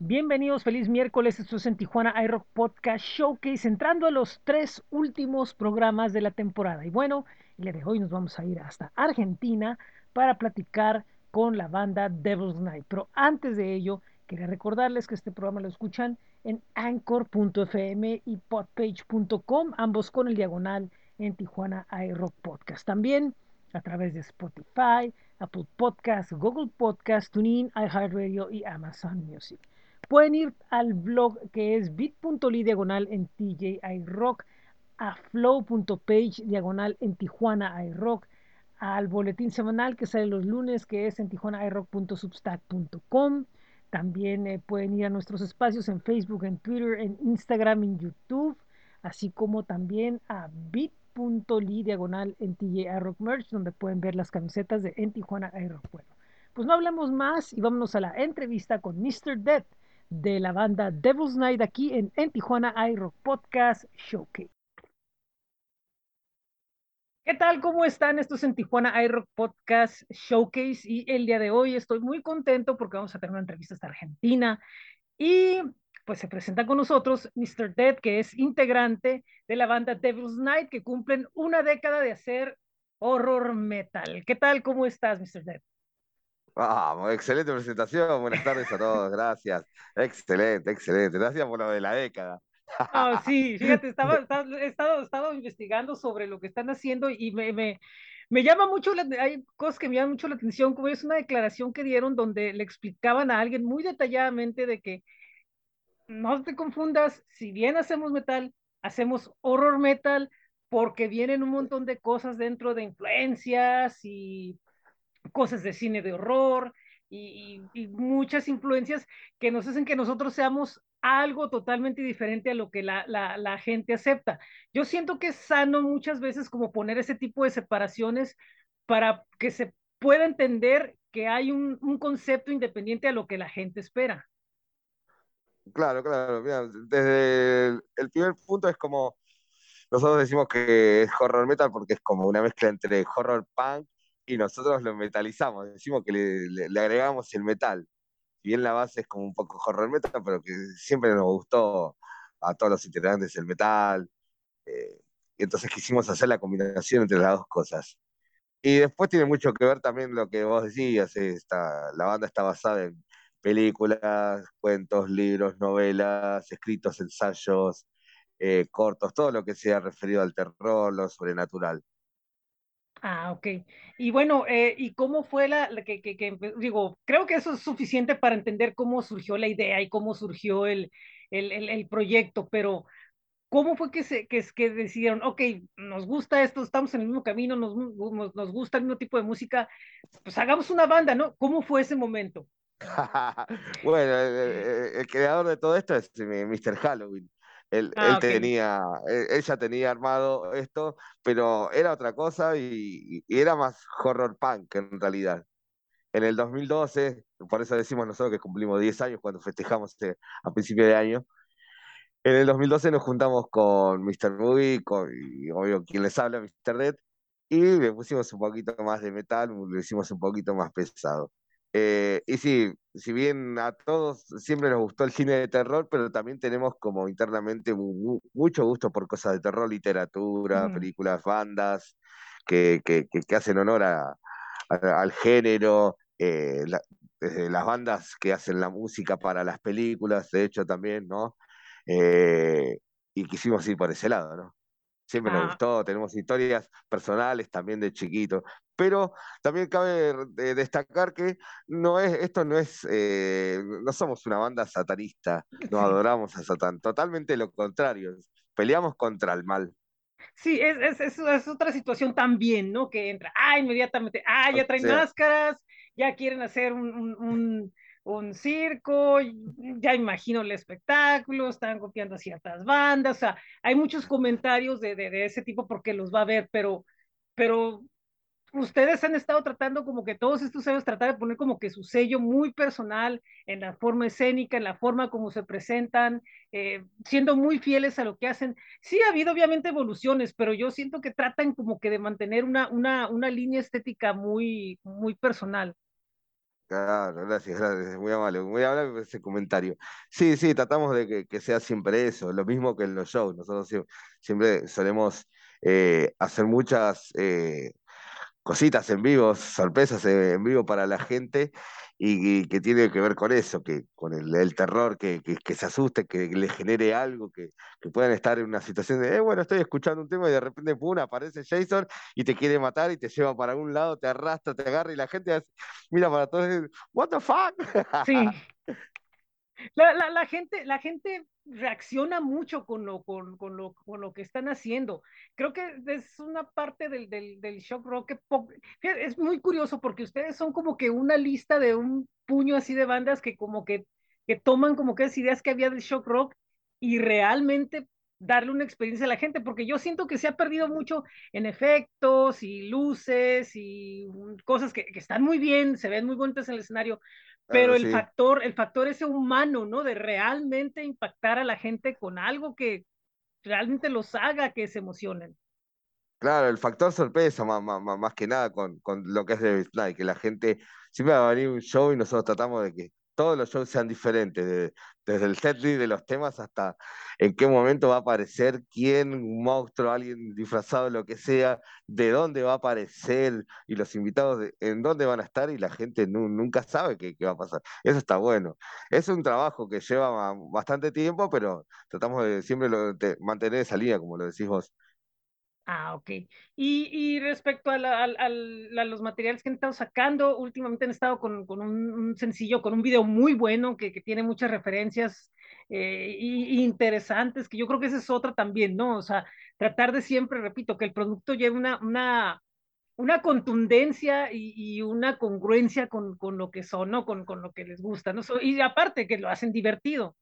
Bienvenidos, feliz miércoles. Esto es en Tijuana iRock Podcast Showcase, entrando a los tres últimos programas de la temporada. Y bueno, el día de hoy nos vamos a ir hasta Argentina para platicar con la banda Devil's Night. Pero antes de ello, quería recordarles que este programa lo escuchan en anchor.fm y podpage.com, ambos con el diagonal en Tijuana iRock Podcast. También a través de Spotify, Apple Podcast, Google Podcast, TuneIn, iHeartRadio y Amazon Music. Pueden ir al blog que es bit.ly diagonal en TJI Rock, a flow.page diagonal en Tijuana iRock, al boletín semanal que sale los lunes que es en tijuanairock.substack.com. También eh, pueden ir a nuestros espacios en Facebook, en Twitter, en Instagram, en YouTube, así como también a bit.ly diagonal en TJI Rock Merch, donde pueden ver las camisetas de En Tijuana iRock. Bueno, pues no hablamos más y vámonos a la entrevista con Mr. Dead de la banda Devil's Night aquí en, en Tijuana iRock Podcast Showcase. ¿Qué tal? ¿Cómo están? Esto es en Tijuana iRock Podcast Showcase y el día de hoy estoy muy contento porque vamos a tener una entrevista hasta Argentina y pues se presenta con nosotros Mr. Dead, que es integrante de la banda Devil's Night, que cumplen una década de hacer horror metal. ¿Qué tal? ¿Cómo estás, Mr. Dead? Vamos, excelente presentación. Buenas tardes a todos. Gracias. Excelente, excelente. Gracias por lo de la década. Oh, sí, fíjate, estaba, he estado, estado investigando sobre lo que están haciendo y me, me, me llama mucho, la, hay cosas que me llaman mucho la atención, como es una declaración que dieron donde le explicaban a alguien muy detalladamente de que no te confundas, si bien hacemos metal, hacemos horror metal porque vienen un montón de cosas dentro de influencias y cosas de cine de horror y, y, y, muchas influencias que nos hacen que nosotros seamos algo totalmente diferente a lo que la, la, la, gente acepta. Yo siento que es sano muchas veces como poner ese tipo de separaciones para que se pueda entender que hay un, un concepto independiente a lo que la gente espera. Claro, claro. Mira, desde el, el primer punto es como nosotros decimos que es horror metal porque es como una mezcla entre horror punk y nosotros lo metalizamos, decimos que le, agregamos el metal. Si bien la base es como un poco horror metal, pero que siempre nos gustó a todos los integrantes el metal. Eh, y entonces quisimos hacer la combinación entre las dos cosas. Y después tiene mucho que ver también lo que vos decías, esta, la banda está basada en películas, cuentos, libros, novelas, escritos, ensayos, eh, cortos, todo lo que sea referido al terror, lo sobrenatural. Ah, ok. Y bueno, eh, ¿y cómo fue la, que, que, digo, creo que eso es suficiente para entender cómo surgió la idea y cómo surgió el, el, el, el proyecto, pero ¿cómo fue que, se, que, que decidieron, ok, nos gusta esto, estamos en el mismo camino, nos, nos, nos gusta el mismo tipo de música, pues hagamos una banda, ¿no? ¿Cómo fue ese momento? bueno, el, el, creador de todo esto es Mr. Halloween. Él, ah, él okay. tenía, ella tenía armado esto, pero era otra cosa y, y, era más horror punk en realidad. En el 2012, por eso decimos nosotros que cumplimos 10 años cuando festejamos este, a principio de año, en el 2012 nos juntamos con Mr. Movie, con, y obvio quien les habla, Mr. Dead, y le pusimos un poquito más de metal, le hicimos un poquito más pesado. Eh, y sí, si bien a todos siempre nos gustó el cine de terror, pero también tenemos como internamente mu mucho gusto por cosas de terror, literatura, mm. películas, bandas, que, que, que, hacen honor a, a, al género, eh, la, desde las bandas que hacen la música para las películas, de hecho también, ¿no? Eh, y quisimos ir por ese lado, ¿no? Siempre ah. nos gustó, tenemos historias personales también de chiquito, pero también cabe destacar que no es, esto no es, eh, no somos una banda satanista, no adoramos a Satán, totalmente lo contrario, peleamos contra el mal. Sí, es, es, es, es otra situación también, ¿no? Que entra, ah, inmediatamente, ah, ya traen máscaras, ya quieren hacer un, un, un un circo, ya imagino el espectáculo, están copiando a ciertas bandas, o sea, hay muchos comentarios de, de, de, ese tipo porque los va a ver, pero, pero ustedes han estado tratando como que todos estos años tratar de poner como que su sello muy personal en la forma escénica, en la forma como se presentan, eh, siendo muy fieles a lo que hacen. Sí ha habido obviamente evoluciones, pero yo siento que tratan como que de mantener una, una, una línea estética muy, muy personal. Claro, gracias, gracias, muy amable, muy amable por ese comentario. Sí, sí, tratamos de que, sea siempre eso, lo mismo que en los shows. Nosotros siempre, solemos eh, hacer muchas eh, cositas en vivo, sorpresas en vivo para la gente y, que tiene que ver con eso, que con el, terror, que, se asuste, que le genere algo, que, puedan estar en una situación de, eh, bueno, estoy escuchando un tema y de repente, pum, aparece Jason y te quiere matar y te lleva para un lado, te arrastra, te agarra y la gente mira para todos, what the fuck? Sí. La, gente, la gente reacciona mucho con lo, con, lo, con lo que están haciendo. Creo que es una parte del, del, shock rock que es muy curioso porque ustedes son como que una lista de un puño así de bandas que como que, que toman como que esas ideas que había del shock rock y realmente darle una experiencia a la gente, porque yo siento que se ha perdido mucho en efectos y luces y cosas que, que están muy bien, se ven muy bonitas en el escenario, pero el factor, el factor ese humano, ¿no? De realmente impactar a la gente con algo que realmente los haga que se emocionen. Claro, el factor sorpresa más, más, que nada con, con, lo que es David Night, que la gente siempre va a venir un show y nosotros tratamos de que todos los shows sean diferentes, desde el setlist de los temas hasta en qué momento va a aparecer quién, un monstruo, alguien disfrazado, lo que sea, de dónde va a aparecer y los invitados en dónde van a estar y la gente nunca sabe qué, va a pasar. Eso está bueno. Es un trabajo que lleva bastante tiempo, pero tratamos de siempre mantener esa línea, como lo decís vos. Ah, ok. Y, respecto a, los materiales que han estado sacando, últimamente han estado con, un, sencillo, con un video muy bueno que, tiene muchas referencias eh, interesantes, que yo creo que esa es otra también, ¿no? O sea, tratar de siempre, repito, que el producto lleve una, una, una contundencia y, una congruencia con, lo que son, ¿no? Con, con lo que les gusta, ¿no? Y aparte que lo hacen divertido.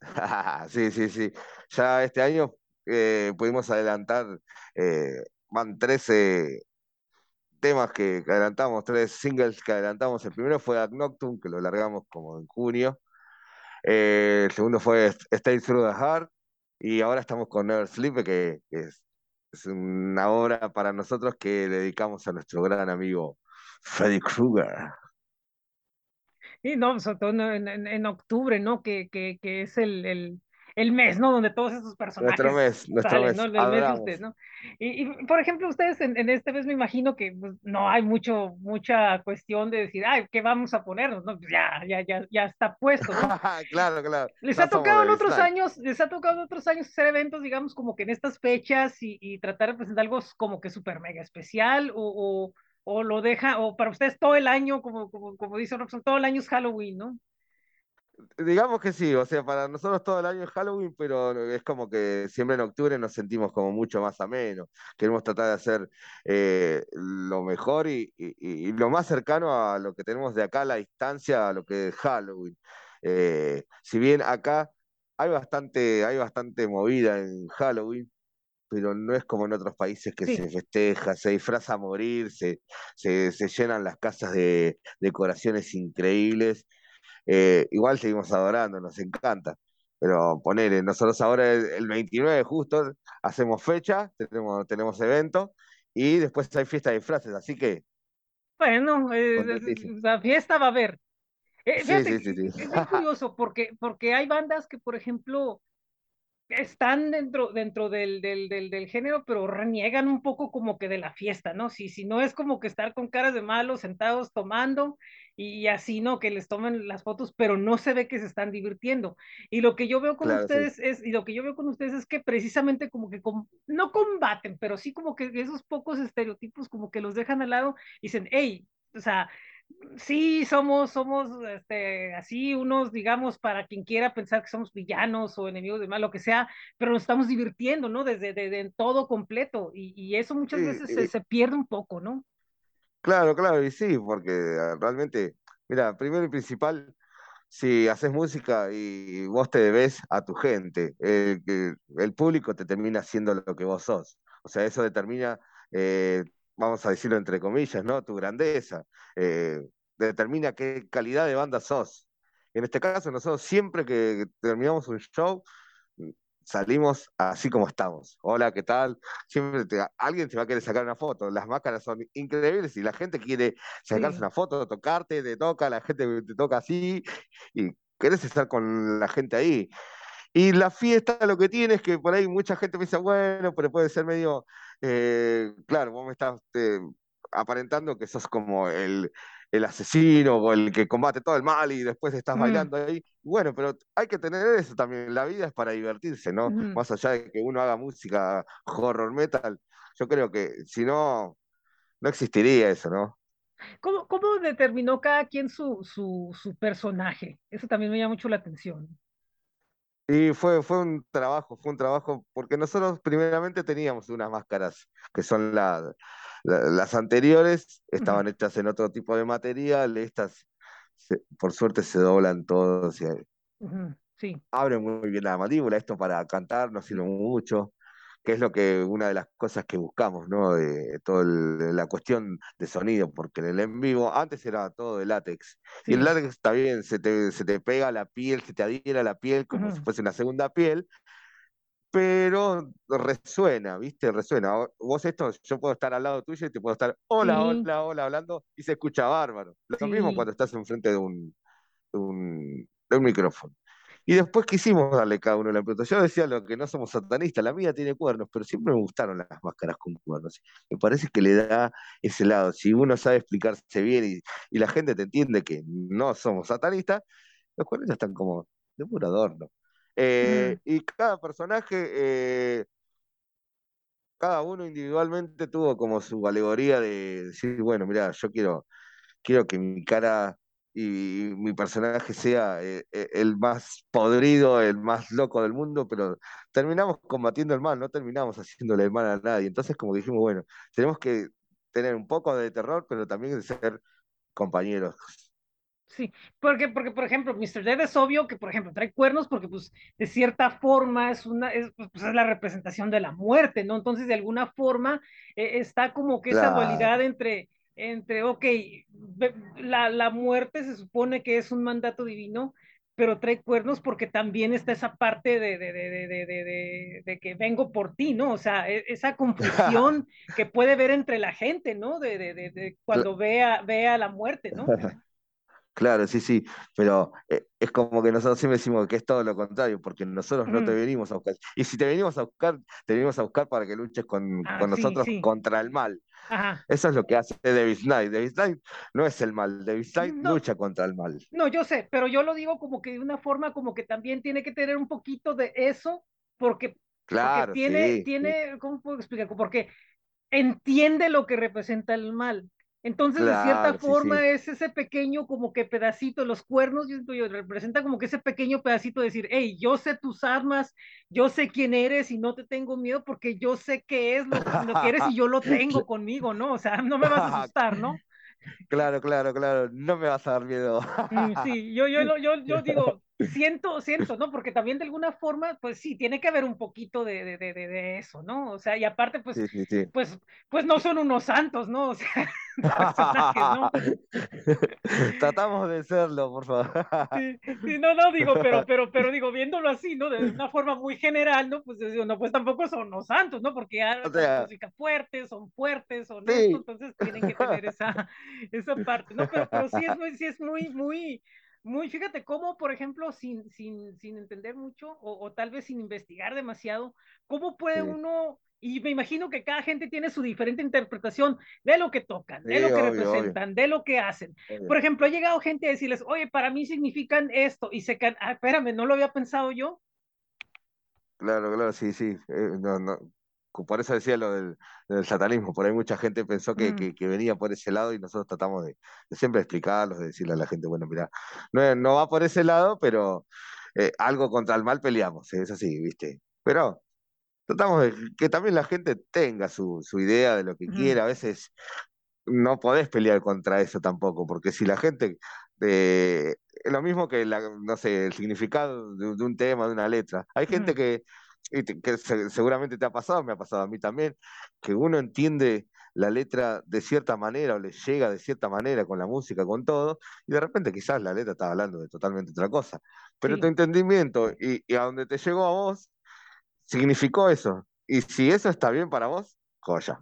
Sí, sí, sí. Ya este año eh, pudimos adelantar, eh, van 13 temas que, adelantamos, tres singles que adelantamos. El primero fue Ad Noctum, que lo largamos como en junio. Eh, el segundo fue Stay Through the Heart. Y ahora estamos con Never Sleep, que, es, una obra para nosotros que dedicamos a nuestro gran amigo Freddy Krueger. Y no, sobre todo en, octubre, ¿no? Que, que, que es el mes, ¿no? Donde todos esos personajes. Nuestro mes, nuestro mes. ¿no? El mes de ustedes, ¿no? Y, por ejemplo, ustedes en, este mes me imagino que pues, no hay mucho, mucha cuestión de decir, ay, ¿qué vamos a ponernos? No, pues ya, ya, ya, ya está puesto, ¿no? claro, claro. Les ha tocado en otros años, les ha tocado en otros años hacer eventos, digamos, como que en estas fechas y, tratar de presentar algo como que súper mega especial o, o, lo deja, o para ustedes todo el año, como, como, como dice Robson, todo el año es Halloween, ¿no? Digamos que sí, o sea, para nosotros todo el año es Halloween, pero es como que siempre en octubre nos sentimos como mucho más ameno. Queremos tratar de hacer eh, lo mejor y, lo más cercano a lo que tenemos de acá a la distancia, a lo que es Halloween. Eh, si bien acá hay bastante, hay bastante movida en Halloween, pero no es como en otros países que se festeja, se disfraza a morir, se, se, se llenan las casas de decoraciones increíbles eh, igual seguimos adorando, nos encanta. Pero ponele, nosotros ahora el, 29 justo hacemos fecha, tenemos, tenemos evento y después hay fiesta de disfraces, así que... Bueno, eh, la fiesta va a haber. Eh, sí, sí, sí, es muy curioso porque, porque hay bandas que, por ejemplo, están dentro, dentro del, del, del, género, pero reniegan un poco como que de la fiesta, ¿no? Si, si no es como que estar con caras de malos, sentados tomando y así, ¿no? Que les tomen las fotos, pero no se ve que se están divirtiendo. Y lo que yo veo con ustedes es, y lo que yo veo con ustedes es que precisamente como que no combaten, pero sí como que esos pocos estereotipos como que los dejan al lado y dicen, hey, o sea, sí somos, somos este, así unos, digamos, para quien quiera pensar que somos villanos o enemigos de mal, lo que sea, pero nos estamos divirtiendo, ¿no? Desde, en todo completo, y, eso muchas veces se, pierde un poco, ¿no? Claro, claro, y sí, porque ah, realmente, mira, primero y principal, si haces música y vos te debes a tu gente, el, el público te termina haciendo lo que vos sos. O sea, eso determina eh, vamos a decirlo entre comillas, ¿no? Tu grandeza, eh, determina qué calidad de banda sos. En este caso, nosotros siempre que terminamos un show, salimos así como estamos. Hola, ¿qué tal? Siempre alguien te va a querer sacar una foto. Las máscaras son increíbles y la gente quiere sacarse una foto, tocarte, te toca, la gente te toca así y querés estar con la gente ahí. Y la fiesta lo que tiene es que por ahí mucha gente piensa, bueno, pero puede ser medio, eh, claro, vos me estás eh, aparentando que sos como el, el asesino o el que combate todo el mal y después estás bailando ahí. Bueno, pero hay que tener eso también. La vida es para divertirse, ¿no? Más allá de que uno haga música horror metal, yo creo que si no, no existiría eso, ¿no? ¿Cómo, cómo determinó cada quien su, su, su personaje? Eso también me llama mucho la atención. Y fue, fue un trabajo, fue un trabajo, porque nosotros primeramente teníamos unas máscaras que son las anteriores, estaban hechas en otro tipo de material, estas por suerte se doblan todos y sí. abren muy bien la mandíbula, esto para cantar nos sirve mucho que es lo que una de las cosas que buscamos, ¿no? De toda la cuestión de sonido, porque en el en vivo antes era todo de látex. Y el látex está bien, se te, se te pega la piel, se te adhiera la piel como si fuese una segunda piel, pero resuena, ¿viste? Resuena. Vos esto, yo puedo estar al lado tuyo y te puedo estar hola, hola, hola, hablando y se escucha bárbaro. Lo mismo cuando estás enfrente de un, de un, de un micrófono. Y después quisimos darle cada uno la pregunta. Yo decía lo que no somos satanistas, la mía tiene cuernos, pero siempre me gustaron las máscaras con cuernos. Me parece que le da ese lado. Si uno sabe explicarse bien y, la gente te entiende que no somos satanistas, los cuernos están como de puro adorno. Eh, y cada personaje, eh, cada uno individualmente tuvo como su alegoría de decir, bueno, mira, yo quiero, quiero que mi cara y mi personaje sea eh, eh, el más podrido, el más loco del mundo, pero terminamos combatiendo el mal, no terminamos haciéndole el mal a nadie. Entonces, como dijimos, bueno, tenemos que tener un poco de terror, pero también de ser compañeros. Sí, porque, porque por ejemplo, Mr. Dead es obvio que, por ejemplo, trae cuernos porque, pues, de cierta forma es una, es, pues, pues es la representación de la muerte, ¿no? Entonces, de alguna forma, eh, está como que esa dualidad entre, entre, ok, la, la muerte se supone que es un mandato divino, pero trae cuernos porque también está esa parte de, de, de, de, de, que vengo por ti, ¿no? O sea, e, esa confusión que puede ver entre la gente, ¿no? De, de, cuando vea, vea la muerte, ¿no? Claro, sí, sí, pero eh, es como que nosotros siempre decimos que es todo lo contrario, porque nosotros no te venimos a buscar. Y si te venimos a buscar, te venimos a buscar para que luches con, ah, con nosotros contra el mal. Eso es lo que hace David Knight. David Knight no es el mal, David Knight lucha contra el mal. No, yo sé, pero yo lo digo como que de una forma como que también tiene que tener un poquito de eso, porque, claro, tiene, tiene, ¿cómo puedo explicar? Porque entiende lo que representa el mal. Entonces, de cierta forma, es ese pequeño como que pedacito, los cuernos, yo, yo, representa como que ese pequeño pedacito de decir, hey, yo sé tus armas, yo sé quién eres y no te tengo miedo porque yo sé qué es lo, lo que eres y yo lo tengo conmigo, ¿no? O sea, no me vas a asustar, ¿no? Claro, claro, claro, no me vas a dar miedo. Mm, sí, yo, yo, yo, yo digo, siento, siento, ¿no? Porque también de alguna forma, pues sí, tiene que haber un poquito de, de, de, de eso, ¿no? O sea, y aparte, pues, pues, pues no son unos santos, ¿no? O sea, ¿no? Tratamos de serlo, por favor. Sí, no, no, digo, pero, pero, pero digo, viéndolo así, ¿no? De una forma muy general, ¿no? Pues digo, no, pues tampoco son los santos, ¿no? Porque hay música fuertes, son fuertes, son entonces tienen que tener esa, esa parte, ¿no? Pero, pero sí es muy, sí es muy, muy, muy, fíjate cómo, por ejemplo, sin, sin, sin entender mucho o, tal vez sin investigar demasiado, cómo puede uno, y me imagino que cada gente tiene su diferente interpretación de lo que tocan, de lo que representan, de lo que hacen. Por ejemplo, ha llegado gente a decirles, oye, para mí significan esto, y se can... ah, espérame, no lo había pensado yo. Claro, claro, sí, sí. Eh, no, no, por eso decía lo del, satanismo, por ahí mucha gente pensó que, mm. venía por ese lado y nosotros tratamos de, siempre explicarlos, de decirle a la gente, bueno, mira, no, no va por ese lado, pero eh, algo contra el mal peleamos, es así, ¿viste? Pero tratamos de que también la gente tenga su, idea de lo que quiera, a veces no podés pelear contra eso tampoco, porque si la gente... Eh, es lo mismo que la, no sé, el significado de, un tema, de una letra. Hay gente que que seguramente te ha pasado, me ha pasado a mí también, que uno entiende la letra de cierta manera o le llega de cierta manera con la música, con todo, y de repente quizás la letra estaba hablando de totalmente otra cosa. Pero tu entendimiento y, a donde te llegó a vos significó eso. Y si eso está bien para vos, joya.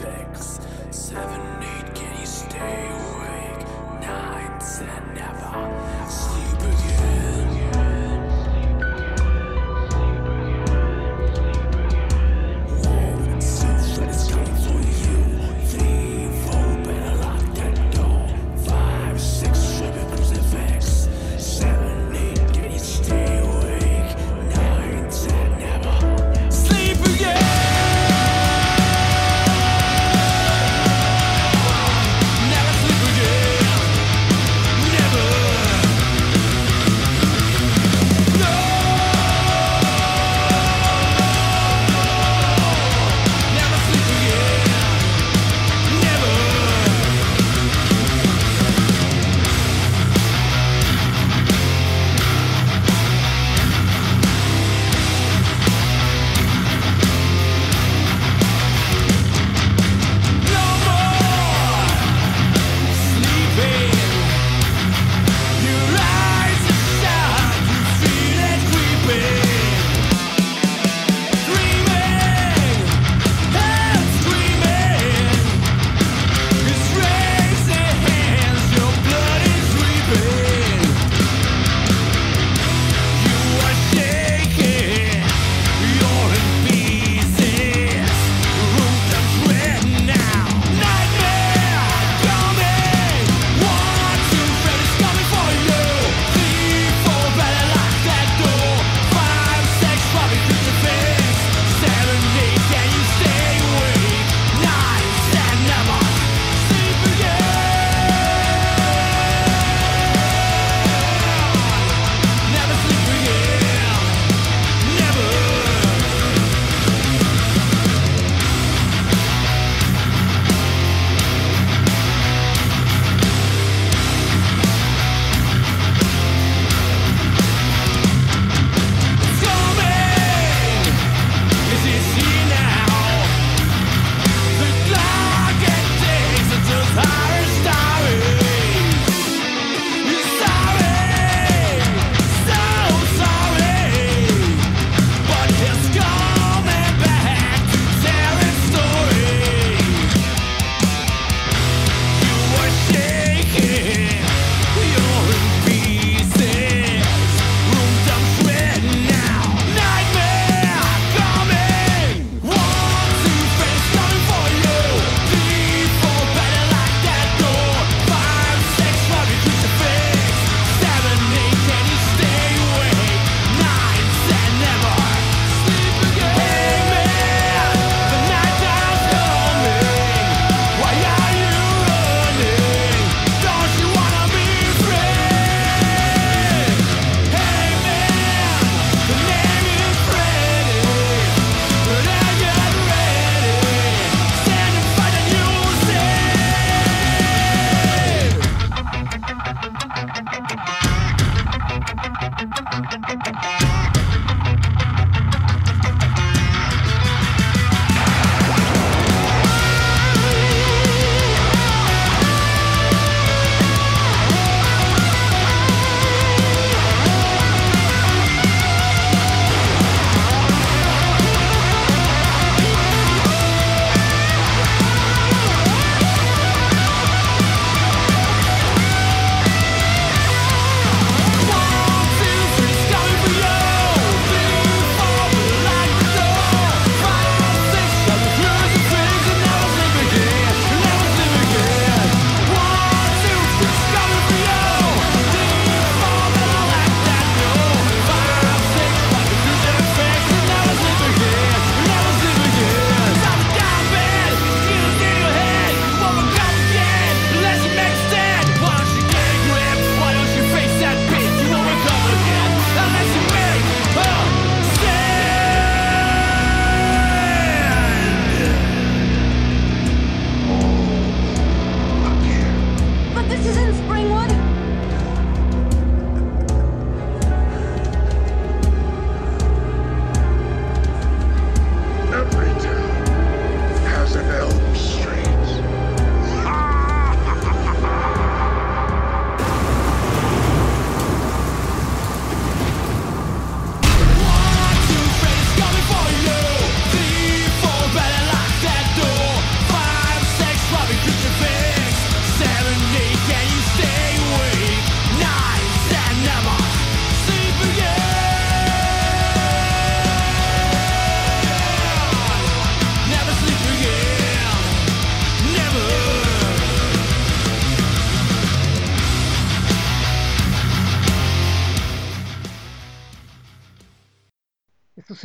six, seven, eight. Can you stay?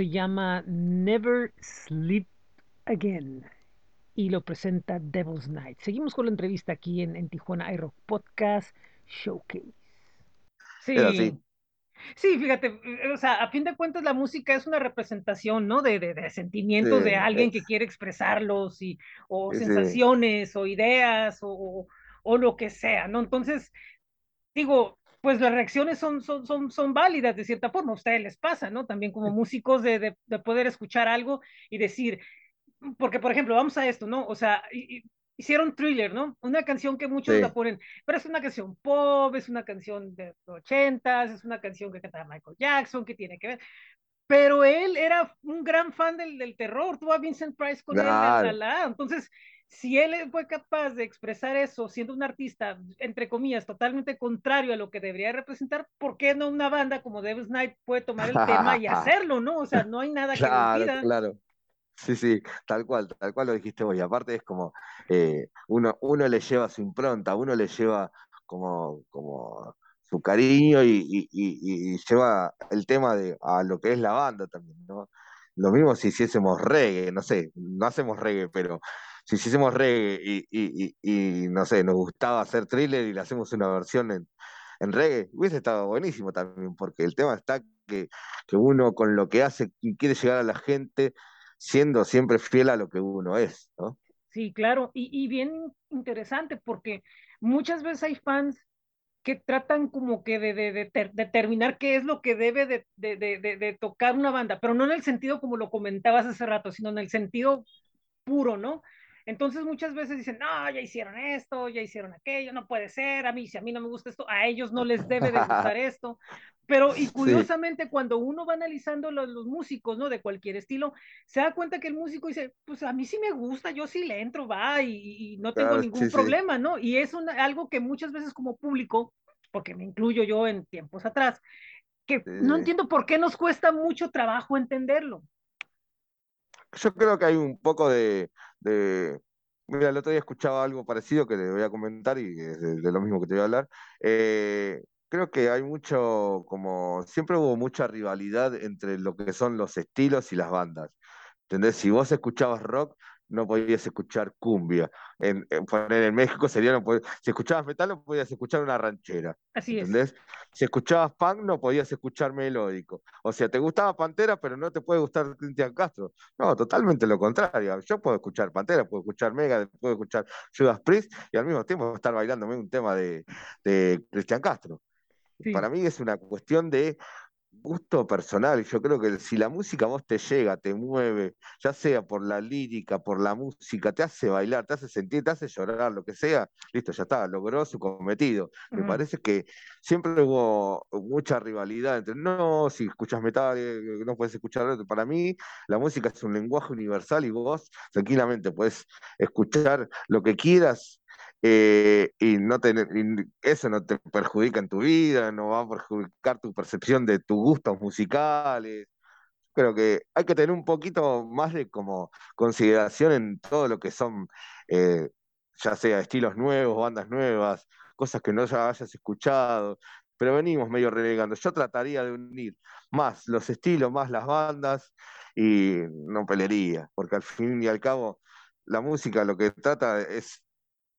Se llama Never Sleep Again y lo presenta Devil's Night. Seguimos con la entrevista aquí en, Tijuana iRock Podcast Showcase. Sí. Sí, fíjate, eh, o sea, a fin de cuentas la música es una representación, ¿no? De, de, sentimientos de alguien que quiere expresarlos y, o sensaciones o ideas o, o, lo que sea, ¿no? Entonces, digo, pues las reacciones son, son, son, son válidas de cierta forma, a ustedes les pasa, ¿no? También como músicos de, de, de poder escuchar algo y decir, porque por ejemplo, vamos a esto, ¿no? O sea, hicieron thriller, ¿no? Una canción que muchos la ponen, pero es una canción pop, es una canción de ochentas, es una canción que cantaba Michael Jackson, que tiene que ver. Pero él era un gran fan del, del terror, tuvo a Vincent Price con él, la, la, entonces si él fue capaz de expresar eso siendo un artista, entre comillas, totalmente contrario a lo que debería representar, ¿por qué no una banda como Devil's Night puede tomar el tema y hacerlo, no? O sea, no hay nada que Claro, claro. Sí, sí, tal cual, tal cual lo dijiste vos. Y aparte es como, eh, uno, uno le lleva su impronta, uno le lleva como, como su cariño y, y, lleva el tema de, a lo que es la banda también, ¿no? Lo mismo si hiciésemos reggae, no sé, no hacemos reggae, pero si hiciésemos reggae y, no sé, nos gustaba hacer thriller y le hacemos una versión en, reggae, hubiese estado buenísimo también, porque el tema está que, uno con lo que hace quiere llegar a la gente siendo siempre fiel a lo que uno es, ¿no? Sí, claro, y, bien interesante porque muchas veces hay fans que tratan como que de, de, determinar qué es lo que debe de, de, tocar una banda, pero no en el sentido como lo comentabas hace rato, sino en el sentido puro, ¿no? Entonces muchas veces dicen, no, ya hicieron esto, ya hicieron aquello, no puede ser, a mí si a mí no me gusta esto, a ellos no les debe de gustar esto. Pero y curiosamente cuando uno va analizando los, los, músicos, ¿no? De cualquier estilo, se da cuenta que el músico dice, pues a mí sí me gusta, yo sí le entro, va, y, no tengo ningún problema, ¿no? Y es algo que muchas veces como público, porque me incluyo yo en tiempos atrás, que no entiendo por qué nos cuesta mucho trabajo entenderlo yo creo que hay un poco de, Mira, el otro día escuchaba algo parecido que te voy a comentar y es de, lo mismo que te voy a hablar. Eh, creo que hay mucho, como siempre hubo mucha rivalidad entre lo que son los estilos y las bandas. ¿Entendés? Si vos escuchabas rock, no podías escuchar cumbia. En, en, México sería, no si escuchabas metal no podías escuchar una ranchera. Así ¿entendés? Si escuchabas punk no podías escuchar melódico. O sea, te gustaba Pantera, pero no te puede gustar Cristian Castro. No, totalmente lo contrario. Yo puedo escuchar Pantera, puedo escuchar Mega, puedo escuchar Judas Priest y al mismo tiempo estar bailándome un tema de, de Cristian Castro. Para mí es una cuestión de gusto personal. Yo creo que si la música a vos te llega, te mueve, ya sea por la lírica, por la música, te hace bailar, te hace sentir, te hace llorar, lo que sea, listo, ya está, logró su cometido. Me parece que siempre hubo mucha rivalidad entre, no, si escuchas metal, eh, no puedes escuchar Para mí, la música es un lenguaje universal y vos tranquilamente puedes escuchar lo que quieras eh, y no tener, eso no te perjudica en tu vida, no va a perjudicar tu percepción de tus gustos musicales. Creo que hay que tener un poquito más de como consideración en todo lo que son, eh, ya sea estilos nuevos, bandas nuevas, cosas que no ya hayas escuchado, pero venimos medio relegando. Yo trataría de unir más los estilos, más las bandas y no pelearía, porque al fin y al cabo la música lo que trata es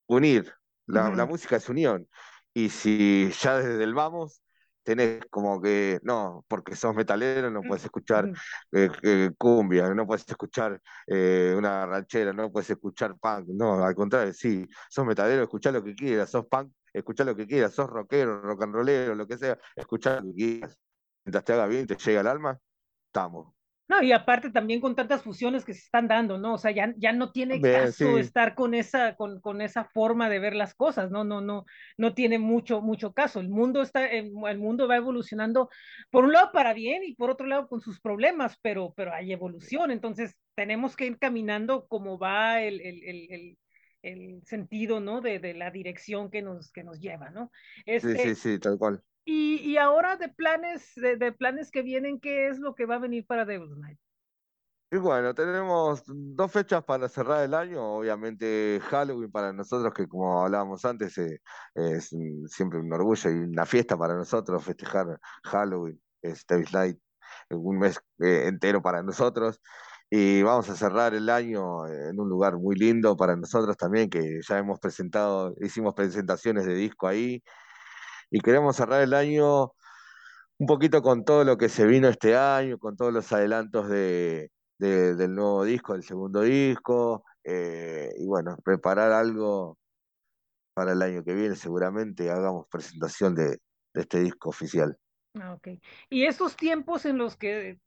unir. La, música es unión. Y si ya desde el vamos tenés como que, no, porque sos metalero, no puedes escuchar eh, eh, cumbia, no puedes escuchar eh, una ranchera, no puedes escuchar punk. No, al contrario, sí, sos metalero, escuchá lo que quieras, sos punk, escuchá lo que quieras, sos rockero, rock and rollero, lo que sea, escuchá lo que quieras. Mientras te haga bien y te llega al alma, estamos. No, y aparte también con tantas fusiones que se están dando, ¿no? O sea, ya, ya no tiene caso estar con esa, con, con, esa forma de ver las cosas, ¿no? No, no, no tiene mucho, mucho caso. El mundo está, el, mundo va evolucionando por un lado para bien y por otro lado con sus problemas, pero, pero hay evolución, entonces tenemos que ir caminando como va el, el, el, el sentido, ¿no? De, de, la dirección que nos, que nos lleva, ¿no? sí, sí, este sí, tal cual. Y, y ahora de planes, de, de, planes que vienen, ¿qué es lo que va a venir para Devil's Night? Y bueno, tenemos dos fechas para cerrar el año. Obviamente Halloween para nosotros, que como hablábamos antes, eh, es siempre un orgullo y una fiesta para nosotros festejar Halloween, es Devil's Night, un mes eh, entero para nosotros. Y vamos a cerrar el año en un lugar muy lindo para nosotros también, que ya hemos presentado, hicimos presentaciones de disco ahí y queremos cerrar el año un poquito con todo lo que se vino este año, con todos los adelantos de, del nuevo disco, del segundo disco, eh, y bueno, preparar algo para el año que viene, seguramente hagamos presentación de, este disco oficial. Ah, ok. Y estos tiempos en los que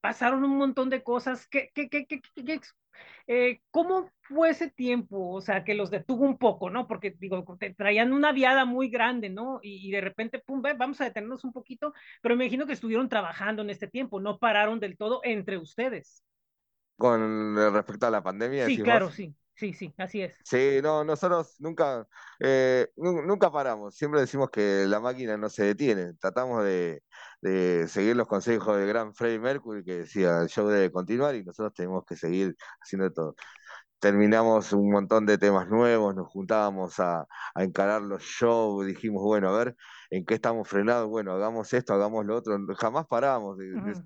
pasaron un montón de cosas, ¿qué, qué, qué, qué, eh, ¿Cómo fue ese tiempo? O sea, que los detuvo un poco, ¿no? Porque, digo, traían una viada muy grande, ¿no? Y, de repente, pum, vamos a detenernos un poquito, pero me imagino que estuvieron trabajando en este tiempo, no pararon del todo entre ustedes. Con respecto a la pandemia. Sí, claro, sí. Sí, sí, así es. Sí, no, nosotros nunca, eh, nunca paramos, siempre decimos que la máquina no se detiene, tratamos de, de seguir los consejos del gran Freddie Mercury que decía el show debe continuar y nosotros tenemos que seguir haciendo todo. Terminamos un montón de temas nuevos, nos juntábamos a, encarar los shows, dijimos, bueno, a ver, ¿en qué estamos frenados? Bueno, hagamos esto, hagamos lo otro, jamás paramos,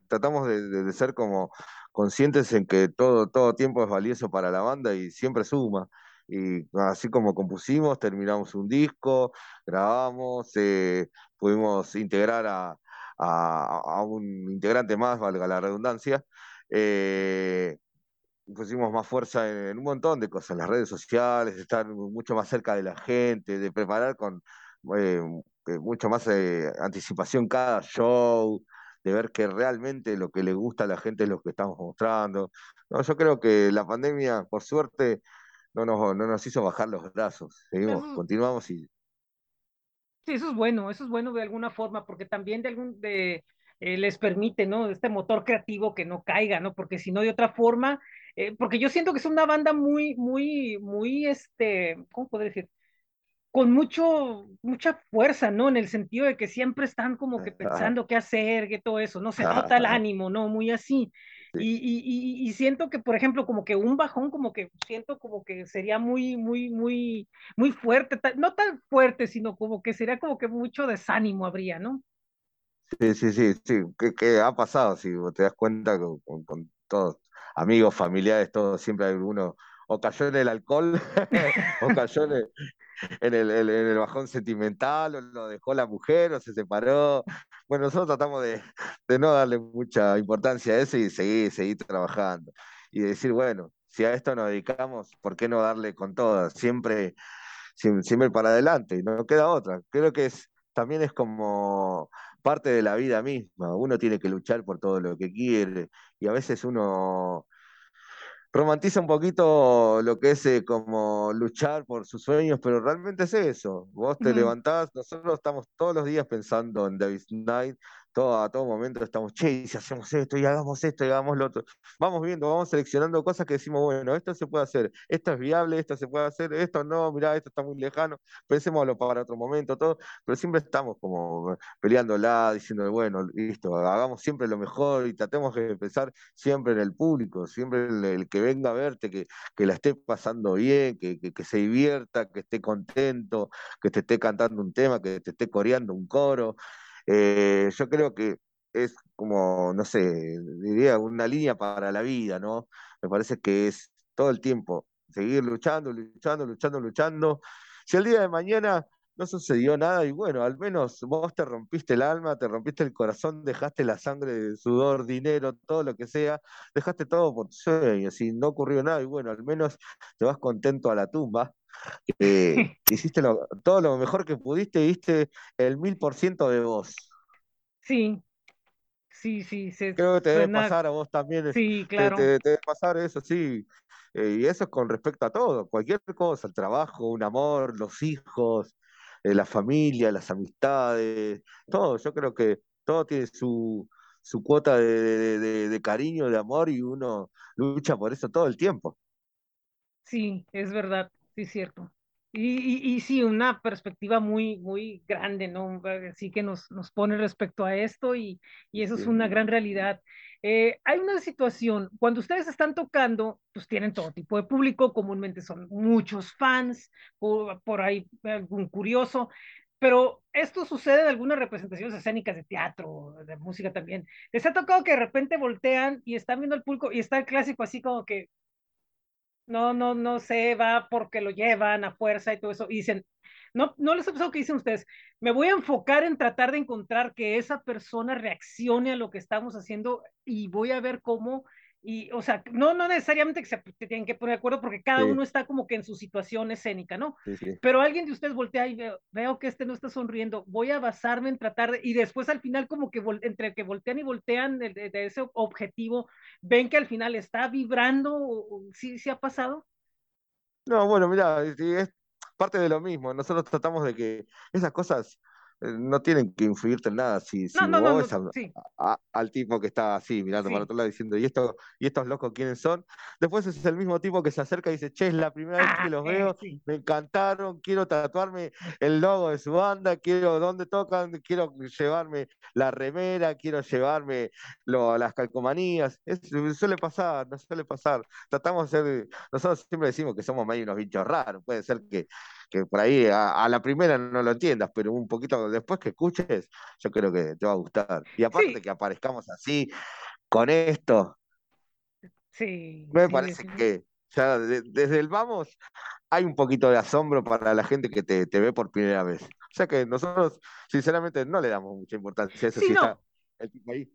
tratamos de, ser como conscientes en que todo, todo tiempo es valioso para la banda y siempre suma. Y así como compusimos, terminamos un disco, grabamos, eh, pudimos integrar a, a, un integrante más, valga la redundancia, eh, pusimos más fuerza en, un montón de cosas, en las redes sociales, estar mucho más cerca de la gente, de preparar con eh, mucho más eh, anticipación cada show, de ver que realmente lo que le gusta a la gente es lo que estamos mostrando. No, yo creo que la pandemia, por suerte, no nos, no nos hizo bajar los brazos. Seguimos, continuamos y Sí, eso es bueno, eso es bueno de alguna forma, porque también de algún de eh, les permite, ¿no? Este motor creativo que no caiga, ¿no? Porque si no, de otra forma, eh, porque yo siento que es una banda muy, muy, muy, este, ¿cómo puedo decir? Con mucho, mucha fuerza, ¿no? En el sentido de que siempre están como que pensando qué hacer, que todo eso, no se nota el ánimo, ¿no? Muy así. Y, siento que, por ejemplo, como que un bajón, como que siento como que sería muy, muy, muy, muy fuerte, no tan fuerte, sino como que sería como que mucho desánimo habría, ¿no? Sí, sí, sí, sí, ¿qué, ha pasado? Si te das cuenta con, con, todos, amigos, familiares, todos, siempre hay uno, o cayó en el alcohol, o cayó en el, bajón sentimental, o lo dejó la mujer, o se separó. Bueno, nosotros tratamos de, no darle mucha importancia a eso y seguir, trabajando. Y decir, bueno, si a esto nos dedicamos, ¿por qué no darle con todas? Siempre, siempre para adelante, no queda otra. Creo que también es como parte de la vida misma. Uno tiene que luchar por todo lo que quiere y a veces uno romantiza un poquito lo que es eh, como luchar por sus sueños, pero realmente es eso. Vos te levantás, nosotros estamos todos los días pensando en David Knight, a todo momento estamos, che, si hacemos esto y hagamos esto y hagamos lo otro. Vamos viendo, vamos seleccionando cosas que decimos, bueno, esto se puede hacer, esto es viable, esto se puede hacer, esto no, mirá, esto está muy lejano, pensémoslo para otro momento, todo, pero siempre estamos como peleándola, diciendo, bueno, listo, hagamos siempre lo mejor y tratemos de pensar siempre en el público, siempre el, el que venga a verte, que, que la esté pasando bien, que, que se divierta, que esté contento, que te esté cantando un tema, que te esté coreando un coro. Eh, yo creo que es como, no sé, diría una línea para la vida, ¿no? Me parece que es todo el tiempo seguir luchando, luchando, luchando, luchando. Si el día de mañana no sucedió nada y bueno, al menos vos te rompiste el alma, te rompiste el corazón, dejaste la sangre, sudor, dinero, todo lo que sea, dejaste todo por tu sueño, y no ocurrió nada y bueno, al menos te vas contento a la tumba. Eh, hiciste todo lo mejor que pudiste, diste el mil por ciento de vos. Sí, sí, sí. Creo que te debe pasar a vos también. Sí, claro. Te, debe pasar eso, sí. Eh, y eso es con respecto a todo, cualquier cosa, el trabajo, un amor, los hijos, eh, la familia, las amistades, todo. Yo creo que todo tiene su, su cuota de, de, cariño, de amor y uno lucha por eso todo el tiempo. Sí, es verdad, sí, es cierto. Y, y, sí, una perspectiva muy, muy grande, ¿no? Así que nos, nos pone respecto a esto y, y eso es una gran realidad. Eh, hay una situación, cuando ustedes están tocando, pues tienen todo tipo de público, comúnmente son muchos fans, por, por ahí algún curioso, pero esto sucede en algunas representaciones escénicas de teatro, de música también. Les ha tocado que de repente voltean y están viendo el público y está el clásico así como que, no, no, no se va porque lo llevan a fuerza y todo eso. Y dicen, no, no les ha pasado que dicen ustedes, me voy a enfocar en tratar de encontrar que esa persona reaccione a lo que estamos haciendo y voy a ver cómo y, o sea, no, no necesariamente que se tienen que poner de acuerdo porque cada uno está como que en su situación escénica, ¿no? Pero alguien de ustedes voltea y veo, veo, que este no está sonriendo, voy a basarme en tratar de, y después al final como que entre que voltean y voltean de, ese objetivo, ven que al final está vibrando, ¿sí, sí ha pasado? No, bueno, mira, es parte de lo mismo, nosotros tratamos de que esas cosas no tienen que influirte en nada. Si, si vos al tipo que está así, mirando para otro lado, diciendo, ¿y, esto, ¿y estos locos quiénes son? Después es el mismo tipo que se acerca y dice, che, es la primera vez que los ah, veo, me encantaron, quiero tatuarme el logo de su banda, quiero dónde tocan, quiero llevarme la remera, quiero llevarme las calcomanías. suele pasar, no suele pasar. Tratamos de ser, nosotros siempre decimos que somos medio unos bichos raros, puede ser que que por ahí a, la primera no lo entiendas, pero un poquito después que escuches, yo creo que te va a gustar. Y aparte que aparezcamos así, con esto, sí, me parece que ya desde el vamos hay un poquito de asombro para la gente que te, ve por primera vez. O sea que nosotros, sinceramente, no le damos mucha importancia a eso si está el tipo ahí.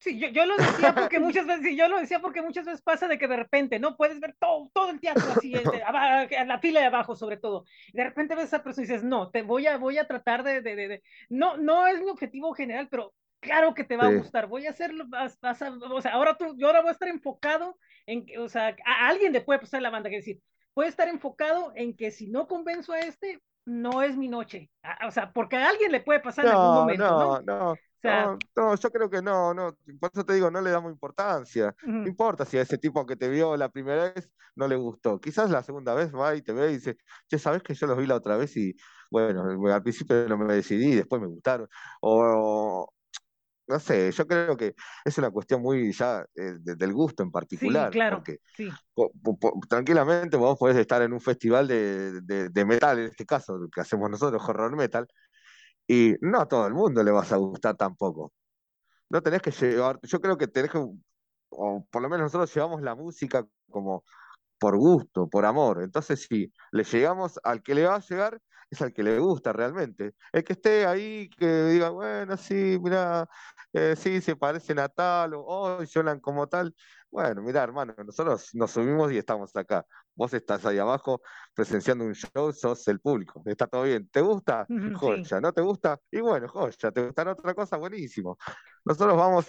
Sí, yo, yo, lo decía porque muchas veces, yo lo decía porque muchas veces pasa de que de repente, ¿no? Puedes ver todo, todo el teatro así, este, a la fila de abajo sobre todo. Y de repente ves a esa persona y dices, no, te voy a, voy a tratar de, de, de, no, no es mi objetivo general, pero claro que te va a gustar. Voy a hacerlo, vas, vas a, o sea, ahora tú, yo ahora voy a estar enfocado en, que, o sea, a alguien le puede pasar la banda, que decir, puede estar enfocado en que si no convenzo a este, no es mi noche. o sea, porque a alguien le puede pasar en algún momento. No, no, no. No, yo creo que no, no, por eso te digo, no le damos importancia. No importa si a ese tipo que te vio la primera vez no le gustó. Quizás la segunda vez va y te ve y dice, che, ¿sabes que yo los vi la otra vez y bueno, al principio no me decidí, después me gustaron? O, no sé, yo creo que es una cuestión muy ya eh, del gusto en particular. Sí, claro. Porque sí. tranquilamente vos podés estar en un festival de, de, metal, en este caso, que hacemos nosotros, horror metal, y no a todo el mundo le vas a gustar tampoco. No tenés que llevar, yo creo que tenés que, o por lo menos nosotros llevamos la música como por gusto, por amor. Entonces, si le llegamos al que le va a llegar, es al que le gusta realmente. El que esté ahí, que diga, bueno, sí, mira, eh, sí, se parecen a tal, o oh, lloran como tal. Bueno, mira, hermano, nosotros nos subimos y estamos acá. Vos estás ahí abajo presenciando un show, sos el público. Está todo bien. ¿Te gusta? Joya. ¿No te gusta? Y bueno, joya. ¿Te gustará otra cosa? Buenísimo. Nosotros vamos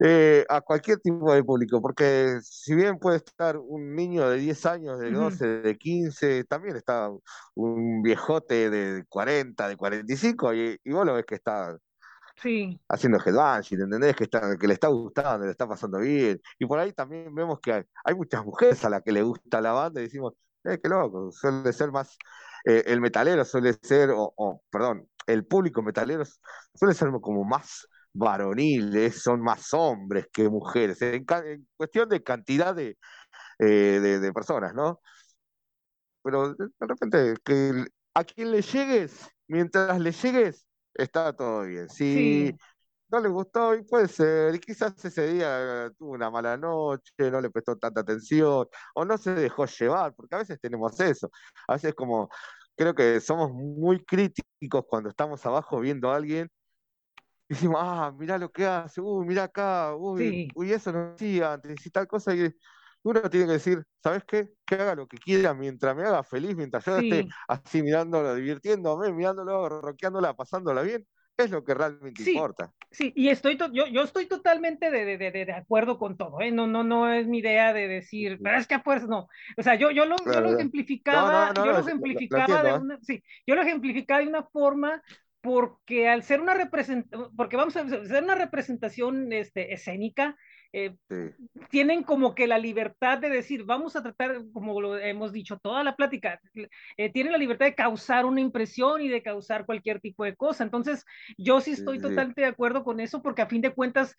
eh, a cualquier tipo de público, porque si bien puede estar un niño de 10 años, de 12, de 15, también está un viejote de 40, de 45, y, y vos lo ves que está sí. haciendo headbanging, ¿entendés? Que, está, que le está gustando, le está pasando bien. Y por ahí también vemos que hay, muchas mujeres a las que le gusta la banda y decimos, eh, qué loco, suele ser más, eh, el metalero suele ser, o, perdón, el público metalero suele ser como más varoniles, son más hombres que mujeres, en, cuestión de cantidad de, eh, de, personas, ¿no? Pero de repente, que a quien le llegues, mientras le llegues, está todo bien. Si no le gustó, y puede ser, y quizás ese día tuvo una mala noche, no le prestó tanta atención, o no se dejó llevar, porque a veces tenemos eso. A veces como creo que somos muy críticos cuando estamos abajo viendo a alguien. Y decimos, ah, mira lo que hace, uy, mira acá, uy, uy, eso no hacía antes y tal cosa. Y uno tiene que decir, ¿sabes qué? Que haga lo que quiera mientras me haga feliz, mientras yo esté así mirándolo, divirtiéndome, mirándolo, roqueándola, pasándola bien, es lo que realmente importa. Sí, y estoy yo, yo estoy totalmente de, de, de, acuerdo con todo, ¿eh? No, no, no es mi idea de decir, pero es que pues no. O sea, yo, yo, lo, yo lo ejemplificaba, yo lo ejemplificaba de una, sí, yo lo ejemplificaba de una forma porque al ser una representación, porque vamos a hacer una representación este, escénica, eh, tienen como que la libertad de decir, vamos a tratar, como lo hemos dicho, toda la plática, eh, tienen la libertad de causar una impresión y de causar cualquier tipo de cosa. Entonces, yo sí estoy totalmente de acuerdo con eso, porque a fin de cuentas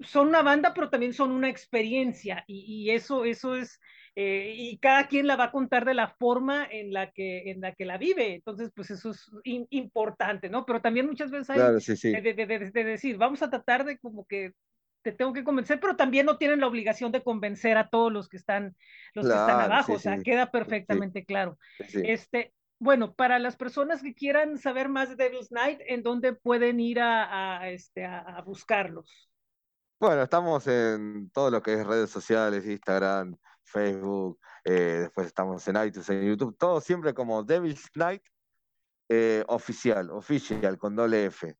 son una banda, pero también son una experiencia, y, eso, eso es, eh, y cada quien la va a contar de la forma en la que, en la, que la vive. Entonces, pues eso es importante, ¿no? Pero también muchas veces hay de, decir, vamos a tratar de como que te tengo que convencer, pero también no tienen la obligación de convencer a todos los que están, los que están abajo, o sea, queda perfectamente claro. Este, bueno, para las personas que quieran saber más de Devil's Night, ¿en dónde pueden ir a, este, a, buscarlos? Bueno, estamos en todo lo que es redes sociales, Instagram, Facebook, eh, después estamos en iTunes, en YouTube, todo siempre como Devil's Night eh, oficial, oficial, con doble F.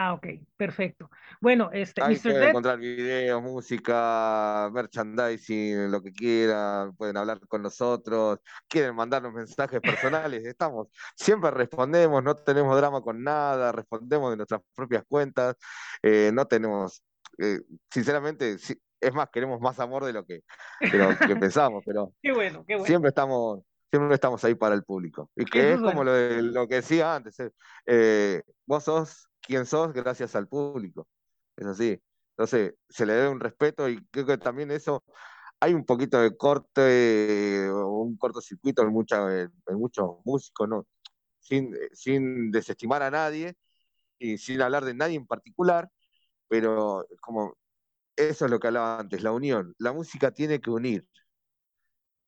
Ah, ok, perfecto. Bueno, este, Ahí pueden encontrar videos, música, merchandising, lo que quieran, pueden hablar con nosotros, quieren mandarnos mensajes personales, estamos, siempre respondemos, no tenemos drama con nada, respondemos de nuestras propias cuentas, eh, no tenemos, eh, sinceramente, es más, queremos más amor de lo que, que pensamos, pero qué bueno, qué bueno. siempre estamos, siempre estamos ahí para el público. Y que es, como lo, lo, que decía antes, eh, vos sos quién sos gracias al público. Es así. Entonces, se le debe un respeto y creo que también eso, hay un poquito de corte, un cortocircuito en, mucha, en, muchos músicos, ¿no? Sin, sin desestimar a nadie y sin hablar de nadie en particular, pero como eso es lo que hablaba antes, la unión. La música tiene que unir.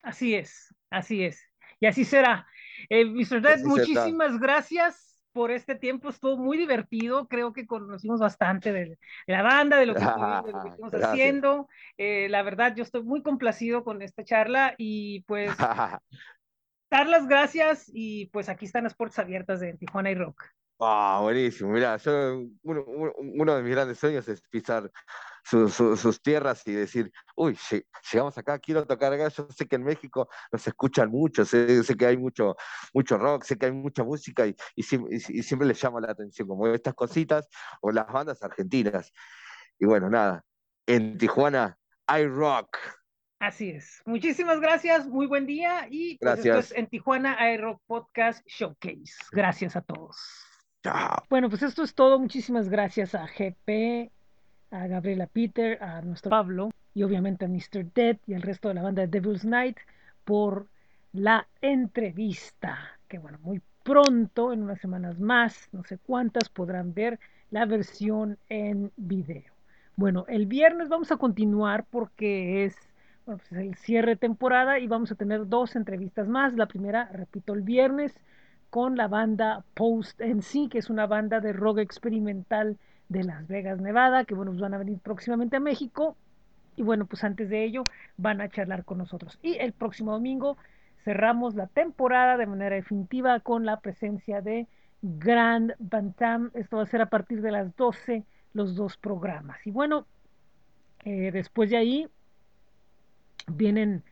Así es, así es. Y así será. Eh, Mr. Dead, muchísimas gracias por este tiempo estuvo muy divertido, creo que conocimos bastante de, la banda, de lo que, estamos haciendo. Eh, la verdad, yo estoy muy complacido con esta charla y pues dar las gracias y pues aquí están las puertas abiertas de Tijuana y Rock. Ah, buenísimo. Mira, yo, uno, uno, de mis grandes sueños es pisar sus tierras y decir, uy, llegamos acá, quiero tocar acá. Yo sé que en México nos escuchan mucho, sé, que hay mucho, mucho rock, sé que hay mucha música y, y, siempre les llama la atención, como estas cositas o las bandas argentinas. Y bueno, nada, en Tijuana hay rock. Así es. Muchísimas gracias, muy buen día y pues esto es en Tijuana hay rock podcast showcase. Gracias a todos. Bueno, pues esto es todo. Muchísimas gracias a GP, a Gabriela Peter, a nuestro Pablo y obviamente a Mr. Dead y al resto de la banda de Devil's Night por la entrevista. Que bueno, muy pronto, en unas semanas más, no sé cuántas, podrán ver la versión en video. Bueno, el viernes vamos a continuar porque es bueno, pues el cierre de temporada y vamos a tener dos entrevistas más. La primera, repito, el viernes con la banda Post en sí, que es una banda de rock experimental de Las Vegas, Nevada, que bueno, pues van a venir próximamente a México. Y bueno, pues antes de ello van a charlar con nosotros. Y el próximo domingo cerramos la temporada de manera definitiva con la presencia de Grand Bantam. Esto va a ser a partir de las 12 los dos programas. Y bueno, eh, después de ahí vienen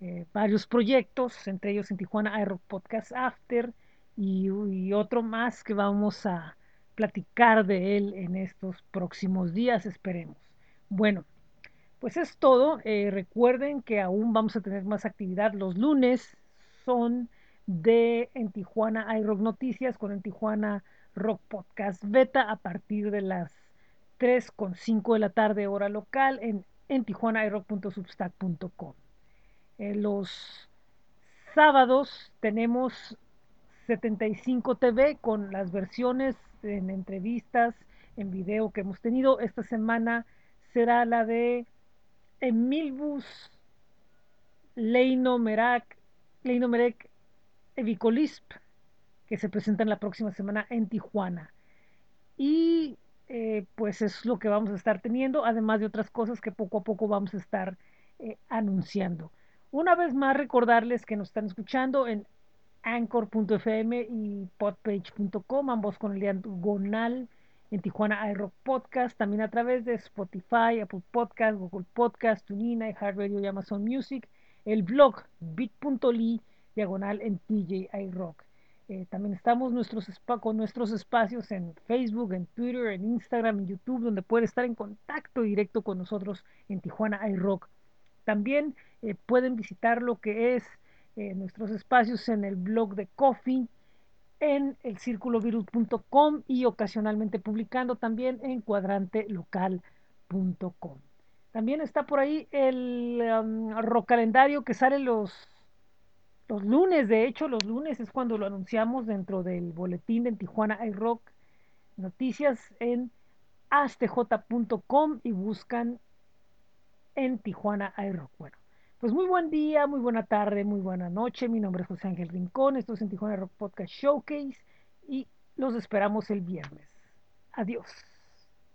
eh, varios proyectos, entre ellos en Tijuana Aero Podcast After, y, otro más que vamos a platicar de él en estos próximos días, esperemos. Bueno, pues es todo. Eh, recuerden que aún vamos a tener más actividad. Los lunes son de en Tijuana hay rock noticias con en Tijuana Rock Podcast Beta a partir de las 3 con 5 de la tarde hora local en, en tijuanairock.substack.com. Eh, los sábados tenemos 75 TV con las versiones en entrevistas, en video que hemos tenido. Esta semana será la de Emilbus Leino Merak, Leino Merek Evicolisp, que se presentan la próxima semana en Tijuana. Y eh, pues es lo que vamos a estar teniendo, además de otras cosas que poco a poco vamos a estar eh, anunciando. Una vez más recordarles que nos están escuchando en anchor.fm y podpage.com, ambos con el diagonal en Tijuana iRock Podcast, también a través de Spotify, Apple Podcast, Google Podcast, TuneIn, iHeartRadio y Amazon Music, el blog bit.ly diagonal en TJ iRock. Eh, también estamos nuestros con nuestros espacios en Facebook, en Twitter, en Instagram, en YouTube, donde puede estar en contacto directo con nosotros en Tijuana iRock. También eh, pueden visitar lo que es eh, nuestros espacios en el blog de Coffee, en el circulovirus.com y ocasionalmente publicando también en cuadrantelocal.com. También está por ahí el um, rock calendario que sale los los lunes, de hecho, los lunes es cuando lo anunciamos dentro del boletín de Tijuana iRock Noticias en astj.com y buscan en Tijuana iRock. Bueno, pues muy buen día, muy buena tarde, muy buena noche. Mi nombre es José Ángel Rincón, esto es en Tijuana Rock Podcast Showcase y los esperamos el viernes. Adiós.